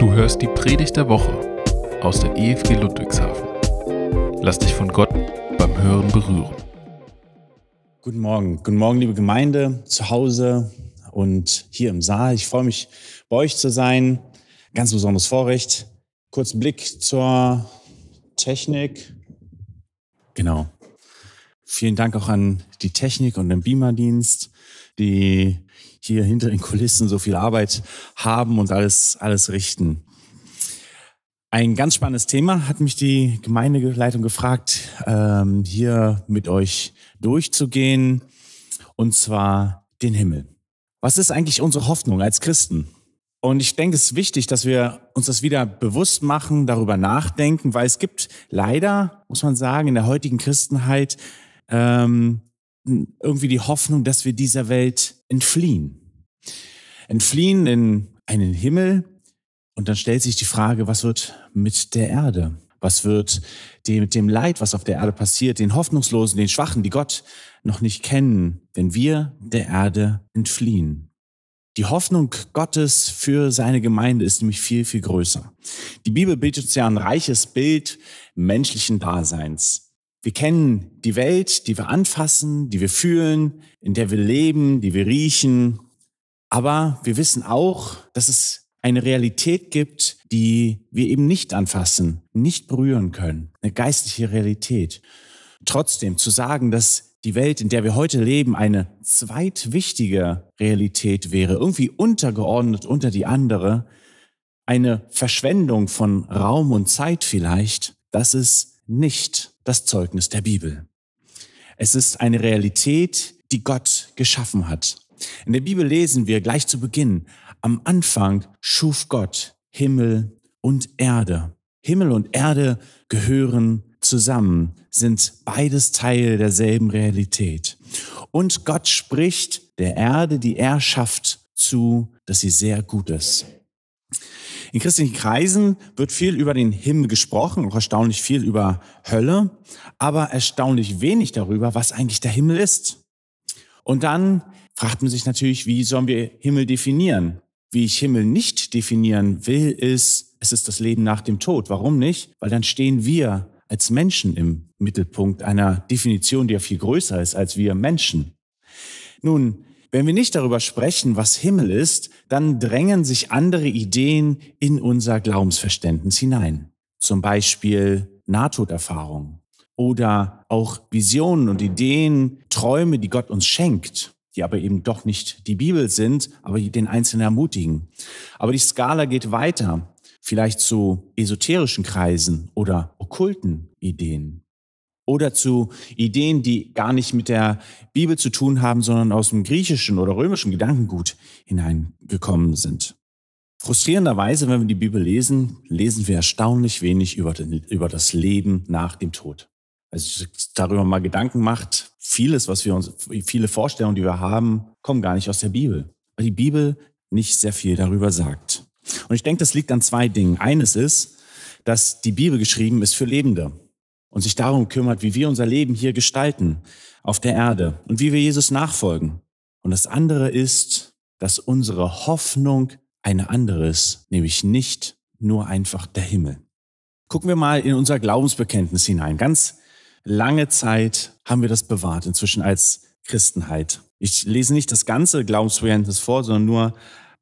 Du hörst die Predigt der Woche aus der EFG Ludwigshafen. Lass dich von Gott beim Hören berühren. Guten Morgen. Guten Morgen, liebe Gemeinde, zu Hause und hier im Saal. Ich freue mich, bei euch zu sein. Ganz besonderes Vorrecht. Kurzen Blick zur Technik. Genau. Vielen Dank auch an die Technik und den Beamer-Dienst, die hier hinter den Kulissen so viel Arbeit haben und alles, alles richten. Ein ganz spannendes Thema hat mich die Gemeindeleitung gefragt, ähm, hier mit euch durchzugehen, und zwar den Himmel. Was ist eigentlich unsere Hoffnung als Christen? Und ich denke, es ist wichtig, dass wir uns das wieder bewusst machen, darüber nachdenken, weil es gibt leider, muss man sagen, in der heutigen Christenheit ähm, irgendwie die Hoffnung, dass wir dieser Welt entfliehen. Entfliehen in einen Himmel und dann stellt sich die Frage, was wird mit der Erde? Was wird mit dem Leid, was auf der Erde passiert, den Hoffnungslosen, den Schwachen, die Gott noch nicht kennen, wenn wir der Erde entfliehen? Die Hoffnung Gottes für seine Gemeinde ist nämlich viel, viel größer. Die Bibel bietet uns ja ein reiches Bild menschlichen Daseins. Wir kennen die Welt, die wir anfassen, die wir fühlen, in der wir leben, die wir riechen. Aber wir wissen auch, dass es eine Realität gibt, die wir eben nicht anfassen, nicht berühren können. Eine geistliche Realität. Trotzdem zu sagen, dass die Welt, in der wir heute leben, eine zweitwichtige Realität wäre, irgendwie untergeordnet unter die andere, eine Verschwendung von Raum und Zeit vielleicht, das ist nicht das Zeugnis der Bibel. Es ist eine Realität, die Gott geschaffen hat. In der Bibel lesen wir gleich zu Beginn, am Anfang schuf Gott Himmel und Erde. Himmel und Erde gehören zusammen, sind beides Teil derselben Realität. Und Gott spricht der Erde, die er schafft, zu, dass sie sehr gut ist. In christlichen Kreisen wird viel über den Himmel gesprochen, auch erstaunlich viel über Hölle, aber erstaunlich wenig darüber, was eigentlich der Himmel ist. Und dann fragt man sich natürlich, wie sollen wir Himmel definieren? Wie ich Himmel nicht definieren will, ist, es ist das Leben nach dem Tod. Warum nicht? Weil dann stehen wir als Menschen im Mittelpunkt einer Definition, die ja viel größer ist als wir Menschen. Nun, wenn wir nicht darüber sprechen, was Himmel ist, dann drängen sich andere Ideen in unser Glaubensverständnis hinein. Zum Beispiel Nahtoderfahrung oder auch Visionen und Ideen, Träume, die Gott uns schenkt, die aber eben doch nicht die Bibel sind, aber die den Einzelnen ermutigen. Aber die Skala geht weiter, vielleicht zu esoterischen Kreisen oder okkulten Ideen oder zu Ideen, die gar nicht mit der Bibel zu tun haben, sondern aus dem griechischen oder römischen Gedankengut hineingekommen sind. Frustrierenderweise, wenn wir die Bibel lesen, lesen wir erstaunlich wenig über, den, über das Leben nach dem Tod. Also darüber mal Gedanken macht, vieles, was wir uns, viele Vorstellungen, die wir haben, kommen gar nicht aus der Bibel. Weil die Bibel nicht sehr viel darüber sagt. Und ich denke, das liegt an zwei Dingen. Eines ist, dass die Bibel geschrieben ist für Lebende und sich darum kümmert, wie wir unser Leben hier gestalten auf der Erde und wie wir Jesus nachfolgen. Und das andere ist, dass unsere Hoffnung eine andere ist, nämlich nicht nur einfach der Himmel. Gucken wir mal in unser Glaubensbekenntnis hinein. Ganz lange Zeit haben wir das bewahrt, inzwischen als Christenheit. Ich lese nicht das ganze Glaubensbekenntnis vor, sondern nur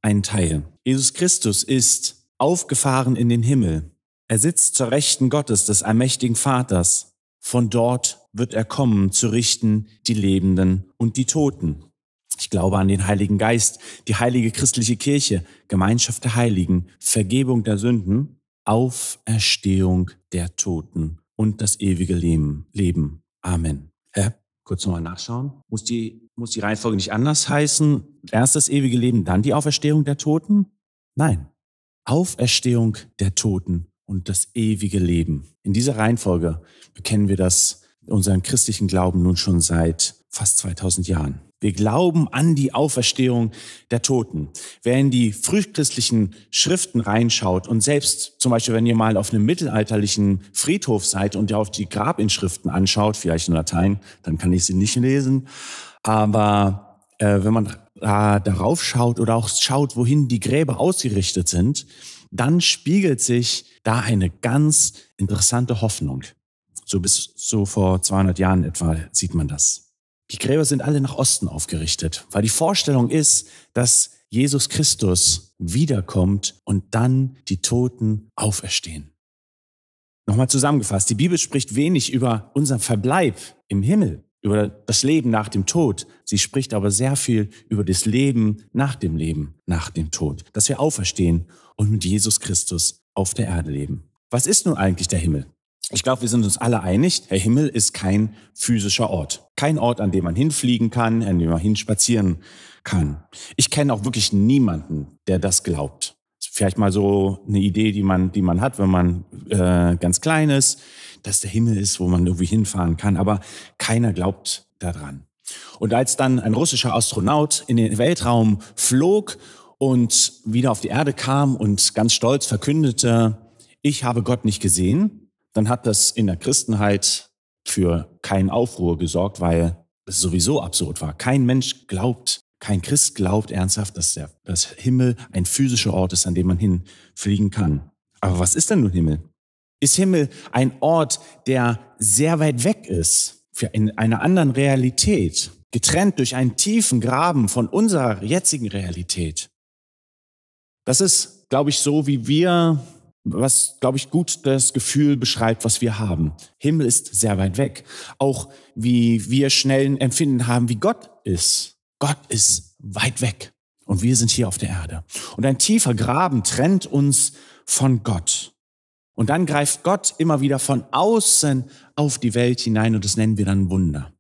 einen Teil. Jesus Christus ist aufgefahren in den Himmel er sitzt zur Rechten Gottes, des allmächtigen Vaters. Von dort wird er kommen, zu richten die Lebenden und die Toten. Ich glaube an den Heiligen Geist, die heilige christliche Kirche, Gemeinschaft der Heiligen, Vergebung der Sünden, Auferstehung der Toten und das ewige Leben. Amen. Hä? Kurz nochmal nachschauen. Muss die, muss die Reihenfolge nicht anders heißen? Erst das ewige Leben, dann die Auferstehung der Toten? Nein. Auferstehung der Toten und das ewige Leben. In dieser Reihenfolge bekennen wir das, unseren christlichen Glauben nun schon seit fast 2000 Jahren. Wir glauben an die Auferstehung der Toten. Wer in die frühchristlichen Schriften reinschaut und selbst zum Beispiel, wenn ihr mal auf einem mittelalterlichen Friedhof seid und ihr auf die Grabinschriften anschaut, vielleicht in Latein, dann kann ich sie nicht lesen, aber äh, wenn man äh, darauf schaut oder auch schaut, wohin die Gräber ausgerichtet sind, dann spiegelt sich da eine ganz interessante Hoffnung. So bis so vor 200 Jahren etwa sieht man das. Die Gräber sind alle nach Osten aufgerichtet, weil die Vorstellung ist, dass Jesus Christus wiederkommt und dann die Toten auferstehen. Nochmal zusammengefasst, die Bibel spricht wenig über unseren Verbleib im Himmel, über das Leben nach dem Tod. Sie spricht aber sehr viel über das Leben nach dem Leben, nach dem Tod, dass wir auferstehen und mit Jesus Christus auf der Erde leben. Was ist nun eigentlich der Himmel? Ich glaube, wir sind uns alle einig, der Himmel ist kein physischer Ort. Kein Ort, an dem man hinfliegen kann, an dem man hinspazieren kann. Ich kenne auch wirklich niemanden, der das glaubt. Vielleicht mal so eine Idee, die man, die man hat, wenn man äh, ganz klein ist, dass der Himmel ist, wo man irgendwie hinfahren kann. Aber keiner glaubt daran. Und als dann ein russischer Astronaut in den Weltraum flog und wieder auf die Erde kam und ganz stolz verkündete, ich habe Gott nicht gesehen, dann hat das in der Christenheit für keinen Aufruhr gesorgt, weil es sowieso absurd war. Kein Mensch glaubt, kein Christ glaubt ernsthaft, dass der dass Himmel ein physischer Ort ist, an dem man hinfliegen kann. Aber was ist denn nun Himmel? Ist Himmel ein Ort, der sehr weit weg ist, in einer anderen Realität, getrennt durch einen tiefen Graben von unserer jetzigen Realität? Das ist, glaube ich, so, wie wir was, glaube ich, gut das Gefühl beschreibt, was wir haben. Himmel ist sehr weit weg. Auch wie wir schnell ein Empfinden haben, wie Gott ist. Gott ist weit weg. Und wir sind hier auf der Erde. Und ein tiefer Graben trennt uns von Gott. Und dann greift Gott immer wieder von außen auf die Welt hinein und das nennen wir dann Wunder.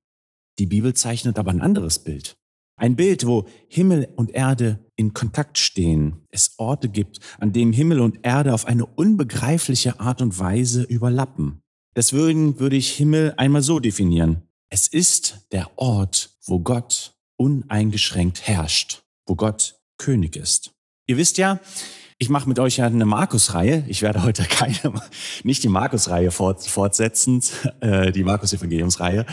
Die Bibel zeichnet aber ein anderes Bild. Ein Bild, wo Himmel und Erde in Kontakt stehen. Es Orte gibt, an denen Himmel und Erde auf eine unbegreifliche Art und Weise überlappen. Deswegen würde ich Himmel einmal so definieren. Es ist der Ort, wo Gott uneingeschränkt herrscht, wo Gott König ist. Ihr wisst ja, ich mache mit euch ja eine Markus-Reihe. Ich werde heute keine, nicht die Markus-Reihe fort, fortsetzen, äh, die Markus-Evangeliums-Reihe.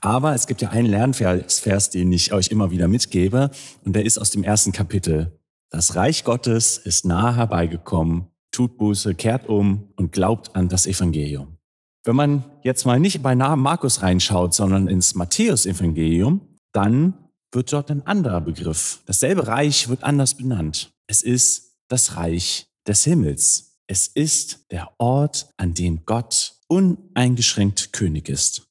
Aber es gibt ja einen Lernvers, den ich euch immer wieder mitgebe. Und der ist aus dem ersten Kapitel. Das Reich Gottes ist nahe herbeigekommen. Tut Buße, kehrt um und glaubt an das Evangelium. Wenn man jetzt mal nicht bei Namen Markus reinschaut, sondern ins Matthäus-Evangelium, dann wird dort ein anderer Begriff. Dasselbe Reich wird anders benannt. Es ist das Reich des Himmels. Es ist der Ort, an dem Gott uneingeschränkt König ist.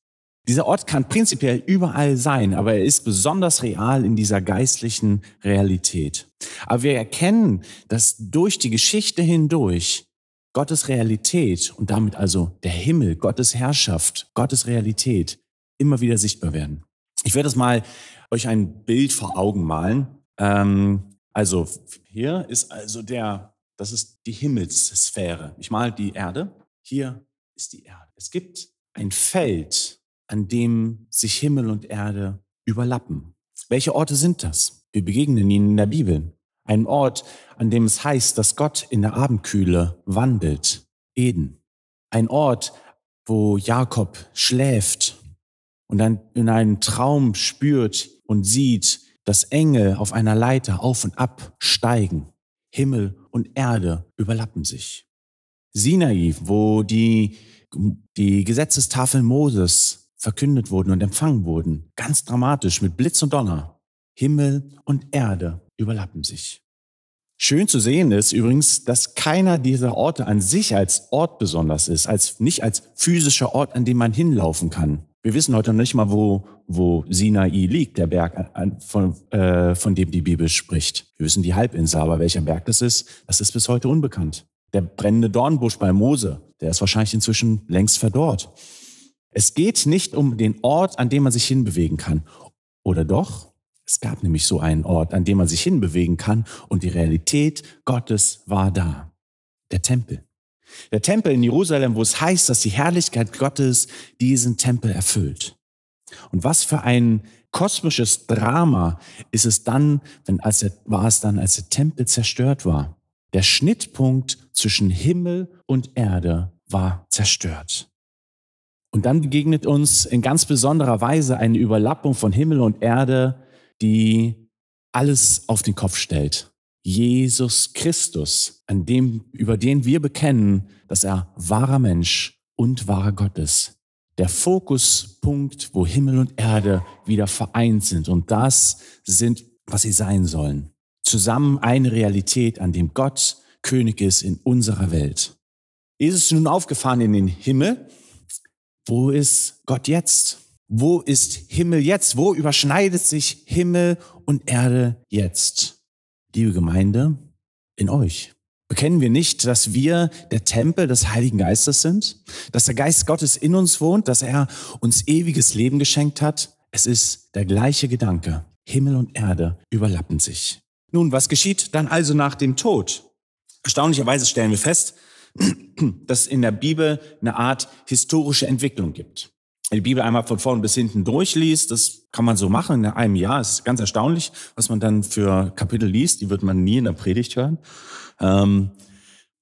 Dieser Ort kann prinzipiell überall sein, aber er ist besonders real in dieser geistlichen Realität. Aber wir erkennen, dass durch die Geschichte hindurch Gottes Realität und damit also der Himmel, Gottes Herrschaft, Gottes Realität immer wieder sichtbar werden. Ich werde es mal euch ein Bild vor Augen malen. Ähm, also hier ist also der, das ist die Himmelssphäre. Ich mal die Erde. Hier ist die Erde. Es gibt ein Feld, an dem sich Himmel und Erde überlappen. Welche Orte sind das? Wir begegnen ihnen in der Bibel. Ein Ort, an dem es heißt, dass Gott in der Abendkühle wandelt. Eden. Ein Ort, wo Jakob schläft und dann in einem Traum spürt und sieht, dass Engel auf einer Leiter auf und ab steigen. Himmel und Erde überlappen sich. Sinai, wo die, die Gesetzestafeln Moses verkündet wurden und empfangen wurden, ganz dramatisch mit Blitz und Donner. Himmel und Erde überlappen sich. Schön zu sehen ist übrigens, dass keiner dieser Orte an sich als Ort besonders ist, als nicht als physischer Ort, an dem man hinlaufen kann. Wir wissen heute noch nicht mal, wo, wo Sinai liegt, der Berg, von, äh, von dem die Bibel spricht. Wir wissen die Halbinsel, aber welcher Berg das ist, das ist bis heute unbekannt. Der brennende Dornbusch bei Mose, der ist wahrscheinlich inzwischen längst verdorrt. Es geht nicht um den Ort, an dem man sich hinbewegen kann. Oder doch? Es gab nämlich so einen Ort, an dem man sich hinbewegen kann und die Realität Gottes war da. Der Tempel. Der Tempel in Jerusalem, wo es heißt, dass die Herrlichkeit Gottes diesen Tempel erfüllt. Und was für ein kosmisches Drama ist es dann, wenn als der, war es dann, als der Tempel zerstört war. Der Schnittpunkt zwischen Himmel und Erde war zerstört. Und dann begegnet uns in ganz besonderer Weise eine Überlappung von Himmel und Erde, die alles auf den Kopf stellt. Jesus Christus, an dem, über den wir bekennen, dass er wahrer Mensch und wahrer Gott ist. Der Fokuspunkt, wo Himmel und Erde wieder vereint sind. Und das sind, was sie sein sollen. Zusammen eine Realität, an dem Gott König ist in unserer Welt. Jesus ist nun aufgefahren in den Himmel. Wo ist Gott jetzt? Wo ist Himmel jetzt? Wo überschneidet sich Himmel und Erde jetzt? Liebe Gemeinde, in euch. Bekennen wir nicht, dass wir der Tempel des Heiligen Geistes sind? Dass der Geist Gottes in uns wohnt? Dass er uns ewiges Leben geschenkt hat? Es ist der gleiche Gedanke. Himmel und Erde überlappen sich. Nun, was geschieht dann also nach dem Tod? Erstaunlicherweise stellen wir fest, dass es in der Bibel eine Art historische Entwicklung gibt die Bibel einmal von vorn bis hinten durchliest, das kann man so machen in einem Jahr. Es ist ganz erstaunlich, was man dann für Kapitel liest. Die wird man nie in der Predigt hören. Ähm,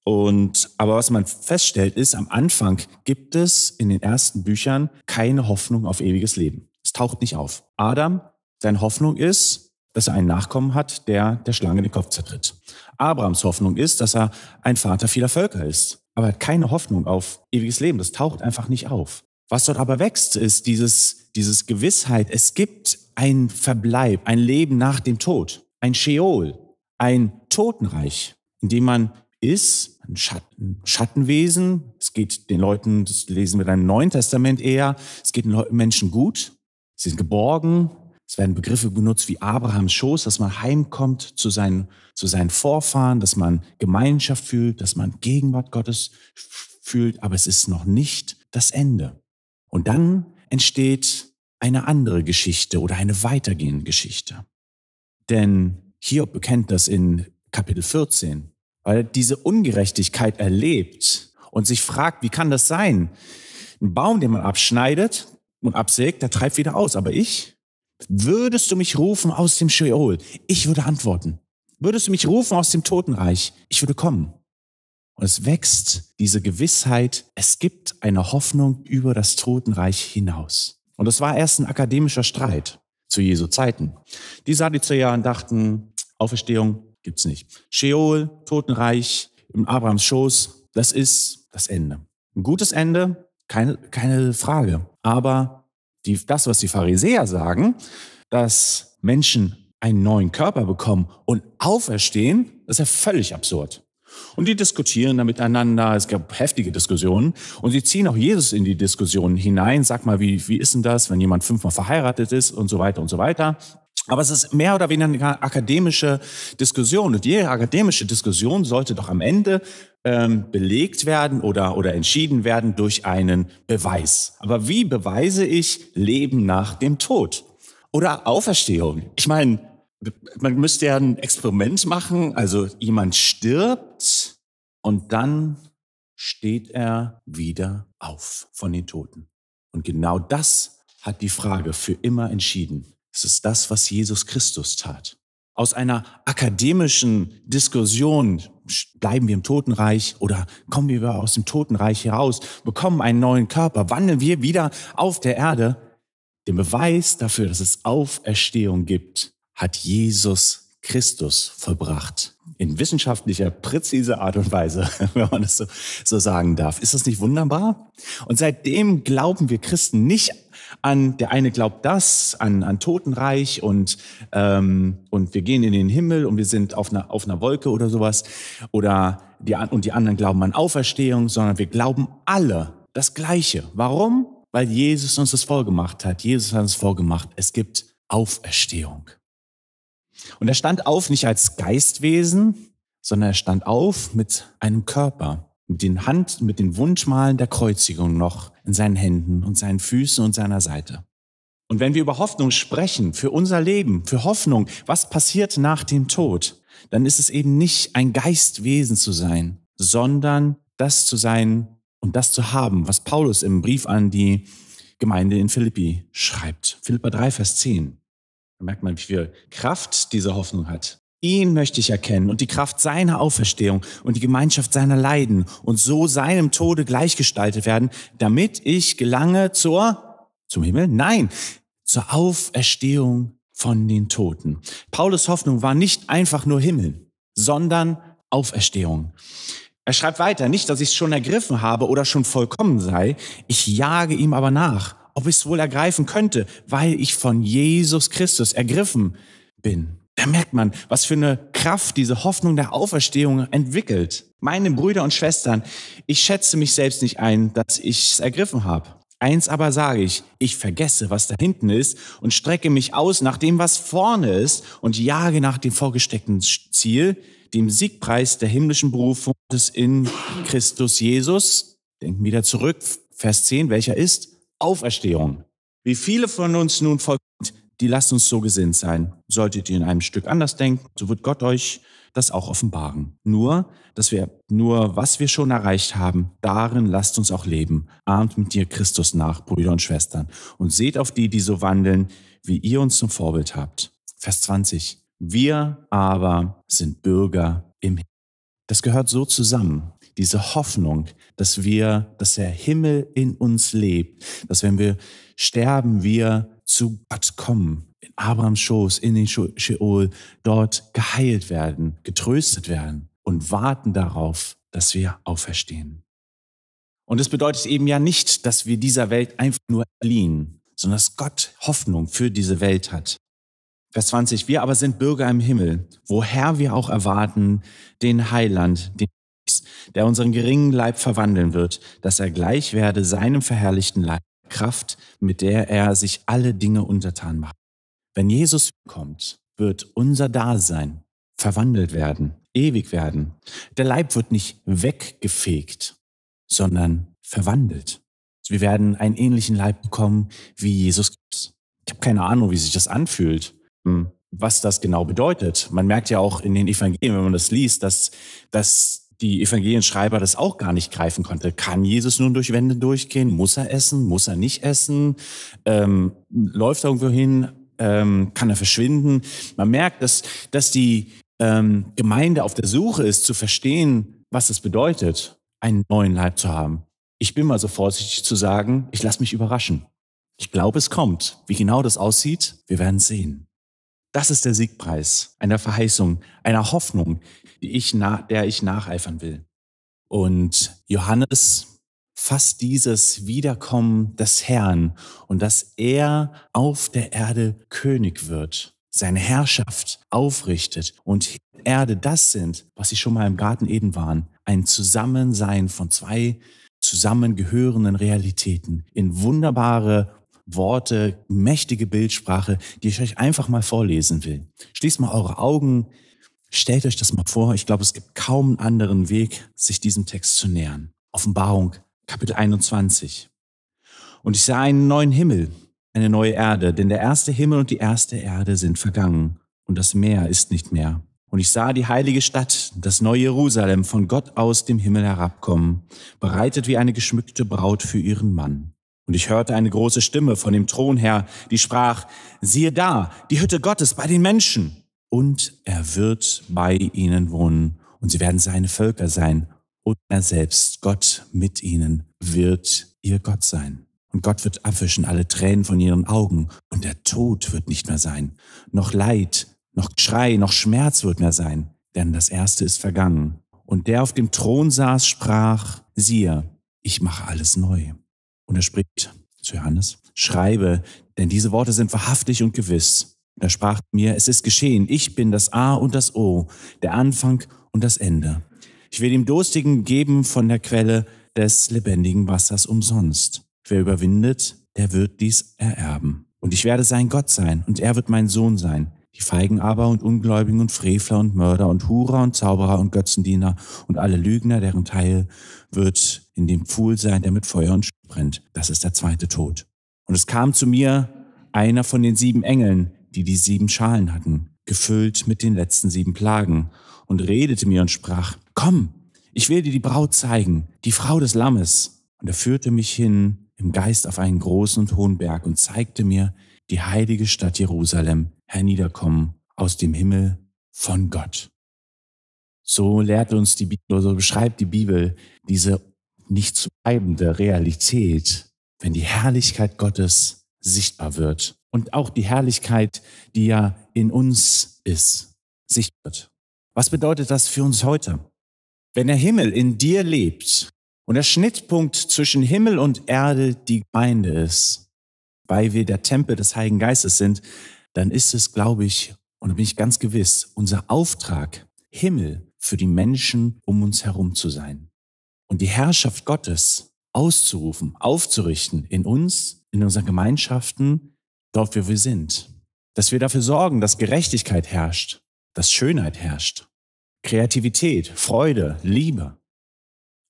und, aber was man feststellt ist, am Anfang gibt es in den ersten Büchern keine Hoffnung auf ewiges Leben. Es taucht nicht auf. Adam, seine Hoffnung ist, dass er einen Nachkommen hat, der der Schlange den Kopf zertritt. Abrahams Hoffnung ist, dass er ein Vater vieler Völker ist. Aber er hat keine Hoffnung auf ewiges Leben. Das taucht einfach nicht auf. Was dort aber wächst, ist dieses, dieses Gewissheit, es gibt ein Verbleib, ein Leben nach dem Tod, ein Sheol, ein Totenreich, in dem man ist, ein Schatten, Schattenwesen. Es geht den Leuten, das lesen wir dann im Neuen Testament eher, es geht den Menschen gut, sie sind geborgen, es werden Begriffe benutzt wie Abrahams Schoß, dass man heimkommt zu seinen, zu seinen Vorfahren, dass man Gemeinschaft fühlt, dass man Gegenwart Gottes fühlt, aber es ist noch nicht das Ende. Und dann entsteht eine andere Geschichte oder eine weitergehende Geschichte. Denn Hiob bekennt das in Kapitel 14, weil er diese Ungerechtigkeit erlebt und sich fragt, wie kann das sein? Ein Baum, den man abschneidet und absägt, der treibt wieder aus. Aber ich? Würdest du mich rufen aus dem Sheol? Ich würde antworten. Würdest du mich rufen aus dem Totenreich? Ich würde kommen. Und es wächst diese Gewissheit, es gibt eine Hoffnung über das Totenreich hinaus. Und das war erst ein akademischer Streit zu Jesu Zeiten. Die Sadduzäer dachten, Auferstehung gibt's nicht. Sheol, Totenreich, im Abrahams Schoß, das ist das Ende. Ein gutes Ende, keine, keine Frage. Aber die, das, was die Pharisäer sagen, dass Menschen einen neuen Körper bekommen und auferstehen, das ist ja völlig absurd. Und die diskutieren da miteinander. Es gab heftige Diskussionen. Und sie ziehen auch Jesus in die Diskussion hinein. Sag mal, wie, wie ist denn das, wenn jemand fünfmal verheiratet ist und so weiter und so weiter. Aber es ist mehr oder weniger eine akademische Diskussion. Und jede akademische Diskussion sollte doch am Ende ähm, belegt werden oder, oder entschieden werden durch einen Beweis. Aber wie beweise ich Leben nach dem Tod? Oder Auferstehung? Ich meine, man müsste ja ein Experiment machen. Also jemand stirbt und dann steht er wieder auf von den Toten. Und genau das hat die Frage für immer entschieden. Es ist das, was Jesus Christus tat. Aus einer akademischen Diskussion bleiben wir im Totenreich oder kommen wir aus dem Totenreich heraus, bekommen einen neuen Körper, wandeln wir wieder auf der Erde. Den Beweis dafür, dass es Auferstehung gibt, hat Jesus Christus vollbracht. In wissenschaftlicher, präziser Art und Weise, wenn man das so, so sagen darf. Ist das nicht wunderbar? Und seitdem glauben wir Christen nicht an, der eine glaubt das, an, an Totenreich und, ähm, und wir gehen in den Himmel und wir sind auf einer, auf einer Wolke oder sowas. Oder die, und die anderen glauben an Auferstehung, sondern wir glauben alle das Gleiche. Warum? Weil Jesus uns das vorgemacht hat. Jesus hat uns vorgemacht, es gibt Auferstehung. Und er stand auf nicht als Geistwesen, sondern er stand auf mit einem Körper, mit den Hand, mit den Wundmalen der Kreuzigung noch in seinen Händen und seinen Füßen und seiner Seite. Und wenn wir über Hoffnung sprechen, für unser Leben, für Hoffnung, was passiert nach dem Tod, dann ist es eben nicht ein Geistwesen zu sein, sondern das zu sein und das zu haben, was Paulus im Brief an die Gemeinde in Philippi schreibt. Philippa 3, Vers 10. Da merkt man, wie viel Kraft diese Hoffnung hat. Ihn möchte ich erkennen und die Kraft seiner Auferstehung und die Gemeinschaft seiner Leiden und so seinem Tode gleichgestaltet werden, damit ich gelange zur, zum Himmel? Nein, zur Auferstehung von den Toten. Paulus Hoffnung war nicht einfach nur Himmel, sondern Auferstehung. Er schreibt weiter, nicht, dass ich es schon ergriffen habe oder schon vollkommen sei, ich jage ihm aber nach, ob ich es wohl ergreifen könnte, weil ich von Jesus Christus ergriffen bin. Da merkt man, was für eine Kraft diese Hoffnung der Auferstehung entwickelt. Meine Brüder und Schwestern, ich schätze mich selbst nicht ein, dass ich es ergriffen habe. Eins aber sage ich, ich vergesse, was da hinten ist und strecke mich aus nach dem, was vorne ist und jage nach dem vorgesteckten Ziel, dem Siegpreis der himmlischen Berufung des in Christus Jesus. Denken wieder zurück, Vers 10, welcher ist? Auferstehung. Wie viele von uns nun folgt die lasst uns so gesinnt sein. Solltet ihr in einem Stück anders denken, so wird Gott euch das auch offenbaren. Nur, dass wir nur, was wir schon erreicht haben, darin lasst uns auch leben. Ahmt mit dir Christus nach, Brüder und Schwestern, und seht auf die, die so wandeln, wie ihr uns zum Vorbild habt. Vers 20. Wir aber sind Bürger im Himmel. Das gehört so zusammen. Diese Hoffnung, dass wir, dass der Himmel in uns lebt, dass wenn wir sterben, wir zu Gott kommen, in Abrahams Schoß, in den Sheol, dort geheilt werden, getröstet werden und warten darauf, dass wir auferstehen. Und es bedeutet eben ja nicht, dass wir dieser Welt einfach nur erliehen, sondern dass Gott Hoffnung für diese Welt hat. Vers 20, wir aber sind Bürger im Himmel, woher wir auch erwarten den Heiland, den der unseren geringen Leib verwandeln wird, dass er gleich werde seinem verherrlichten Leib Kraft, mit der er sich alle Dinge untertan macht. Wenn Jesus kommt, wird unser Dasein verwandelt werden, ewig werden. Der Leib wird nicht weggefegt, sondern verwandelt. Wir werden einen ähnlichen Leib bekommen wie Jesus Christus. Ich habe keine Ahnung, wie sich das anfühlt, hm, was das genau bedeutet. Man merkt ja auch in den Evangelien, wenn man das liest, dass, dass die Evangelienschreiber das auch gar nicht greifen konnte. Kann Jesus nun durch Wände durchgehen? Muss er essen? Muss er nicht essen? Ähm, läuft er irgendwo hin? Ähm, kann er verschwinden? Man merkt, dass, dass die ähm, Gemeinde auf der Suche ist, zu verstehen, was es bedeutet, einen neuen Leib zu haben. Ich bin mal so vorsichtig zu sagen, ich lasse mich überraschen. Ich glaube, es kommt. Wie genau das aussieht, wir werden sehen. Das ist der Siegpreis einer Verheißung, einer Hoffnung, ich der ich nacheifern will. Und Johannes fasst dieses Wiederkommen des Herrn und dass er auf der Erde König wird, seine Herrschaft aufrichtet und Erde das sind, was sie schon mal im Garten Eden waren, ein Zusammensein von zwei zusammengehörenden Realitäten in wunderbare Worte, mächtige Bildsprache, die ich euch einfach mal vorlesen will. Schließt mal eure Augen, stellt euch das mal vor. Ich glaube, es gibt kaum einen anderen Weg, sich diesem Text zu nähern. Offenbarung, Kapitel 21. Und ich sah einen neuen Himmel, eine neue Erde, denn der erste Himmel und die erste Erde sind vergangen und das Meer ist nicht mehr. Und ich sah die heilige Stadt, das neue Jerusalem, von Gott aus dem Himmel herabkommen, bereitet wie eine geschmückte Braut für ihren Mann. Und ich hörte eine große Stimme von dem Thron her, die sprach, siehe da, die Hütte Gottes bei den Menschen. Und er wird bei ihnen wohnen, und sie werden seine Völker sein, und er selbst, Gott mit ihnen, wird ihr Gott sein. Und Gott wird abwischen alle Tränen von ihren Augen, und der Tod wird nicht mehr sein, noch Leid, noch Schrei, noch Schmerz wird mehr sein, denn das Erste ist vergangen. Und der auf dem Thron saß, sprach, siehe, ich mache alles neu. Und er spricht zu Johannes, schreibe, denn diese Worte sind wahrhaftig und gewiss. Und er sprach mir, es ist geschehen, ich bin das A und das O, der Anfang und das Ende. Ich will dem Durstigen geben von der Quelle des lebendigen Wassers umsonst. Wer überwindet, der wird dies ererben. Und ich werde sein Gott sein, und er wird mein Sohn sein. Die Feigen aber und Ungläubigen und Frevler und Mörder und Hurer und Zauberer und Götzendiener und alle Lügner, deren Teil wird in dem Pfuhl sein, der mit Feuer und brennt. Das ist der zweite Tod. Und es kam zu mir einer von den sieben Engeln, die die sieben Schalen hatten, gefüllt mit den letzten sieben Plagen, und redete mir und sprach, komm, ich will dir die Braut zeigen, die Frau des Lammes. Und er führte mich hin im Geist auf einen großen und hohen Berg und zeigte mir die heilige Stadt Jerusalem herniederkommen aus dem Himmel von Gott. So lehrt uns die Bibel, so beschreibt die Bibel diese nicht zu bleibende Realität, wenn die Herrlichkeit Gottes sichtbar wird und auch die Herrlichkeit, die ja in uns ist, sichtbar wird. Was bedeutet das für uns heute? Wenn der Himmel in dir lebt und der Schnittpunkt zwischen Himmel und Erde die Gemeinde ist, weil wir der Tempel des Heiligen Geistes sind, dann ist es, glaube ich, und da bin ich ganz gewiss, unser Auftrag, Himmel für die Menschen um uns herum zu sein und die Herrschaft Gottes auszurufen, aufzurichten in uns, in unseren Gemeinschaften, dort, wo wir sind. Dass wir dafür sorgen, dass Gerechtigkeit herrscht, dass Schönheit herrscht, Kreativität, Freude, Liebe,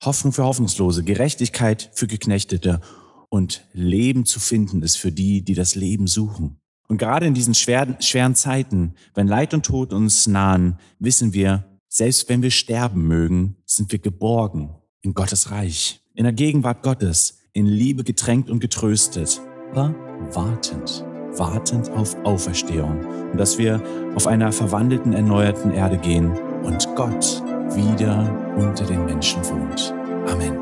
Hoffnung für Hoffnungslose, Gerechtigkeit für Geknechtete und Leben zu finden ist für die, die das Leben suchen. Und gerade in diesen schweren, schweren Zeiten, wenn Leid und Tod uns nahen, wissen wir, selbst wenn wir sterben mögen, sind wir geborgen in Gottes Reich, in der Gegenwart Gottes, in Liebe getränkt und getröstet, aber wartend, wartend auf Auferstehung und dass wir auf einer verwandelten, erneuerten Erde gehen und Gott wieder unter den Menschen wohnt. Amen.